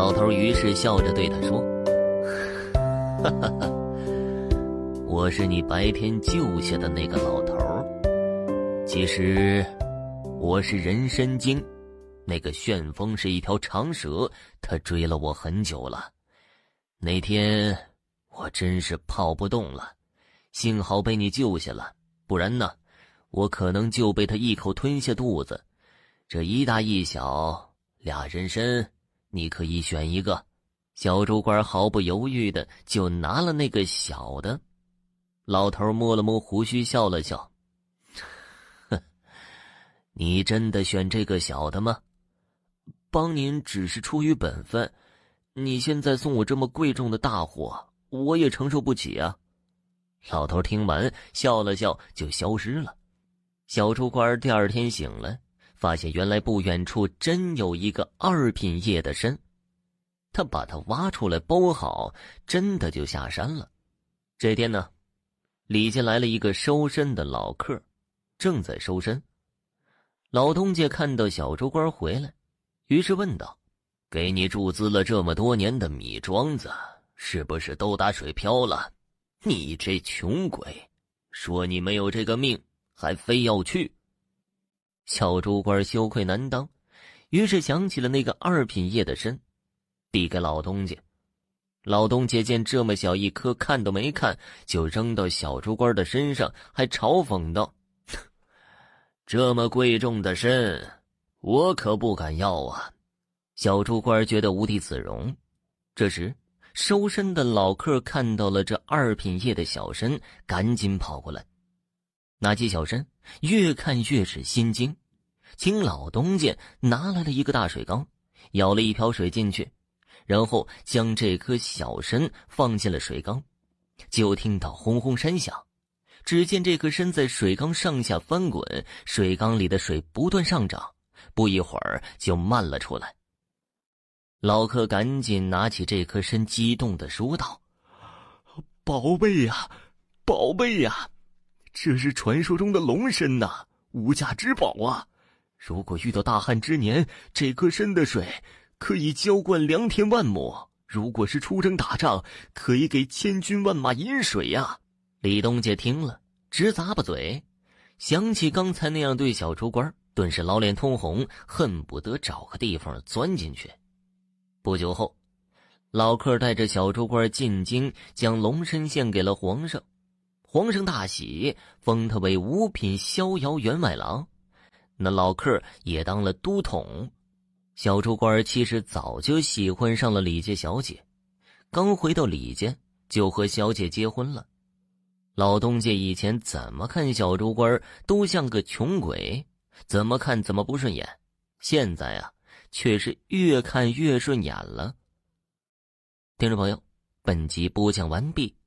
老头于是笑着对他说：“，我是你白天救下的那个老头。其实，我是人参精。那个旋风是一条长蛇，他追了我很久了。那天我真是跑不动了，幸好被你救下了，不然呢，我可能就被他一口吞下肚子。这一大一小俩人参。”你可以选一个，小猪官毫不犹豫的就拿了那个小的。老头摸了摸胡须，笑了笑：“ 哼，你真的选这个小的吗？帮您只是出于本分。你现在送我这么贵重的大货，我也承受不起啊。”老头听完笑了笑，就消失了。小猪官第二天醒了。发现原来不远处真有一个二品叶的参，他把它挖出来包好，真的就下山了。这天呢，李家来了一个收参的老客，正在收参。老东家看到小猪官回来，于是问道：“给你注资了这么多年的米庄子，是不是都打水漂了？你这穷鬼，说你没有这个命，还非要去。”小猪官羞愧难当，于是想起了那个二品叶的身，递给老东家。老东家见这么小一颗，看都没看，就扔到小猪官的身上，还嘲讽道：“这么贵重的参，我可不敢要啊！”小猪官觉得无地自容。这时，收身的老客看到了这二品叶的小身，赶紧跑过来，拿起小身，越看越是心惊。请老东家拿来了一个大水缸，舀了一瓢水进去，然后将这颗小参放进了水缸，就听到轰轰山响。只见这颗参在水缸上下翻滚，水缸里的水不断上涨，不一会儿就漫了出来。老客赶紧拿起这颗参，激动的说道：“宝贝呀，宝贝呀，这是传说中的龙参呐，无价之宝啊！”如果遇到大旱之年，这颗参的水可以浇灌良田万亩；如果是出征打仗，可以给千军万马饮水呀、李东家听了直咂巴嘴，想起刚才那样对小猪官，顿时老脸通红，恨不得找个地方钻进去。不久后，老客带着小猪官进京，将龙参献给了皇上，皇上大喜，封他为五品逍遥员外郎。那老客也当了都统，小猪官其实早就喜欢上了李家小姐，刚回到李家就和小姐结婚了。老东家以前怎么看小猪官都像个穷鬼，怎么看怎么不顺眼，现在啊却是越看越顺眼了。听众朋友，本集播讲完毕。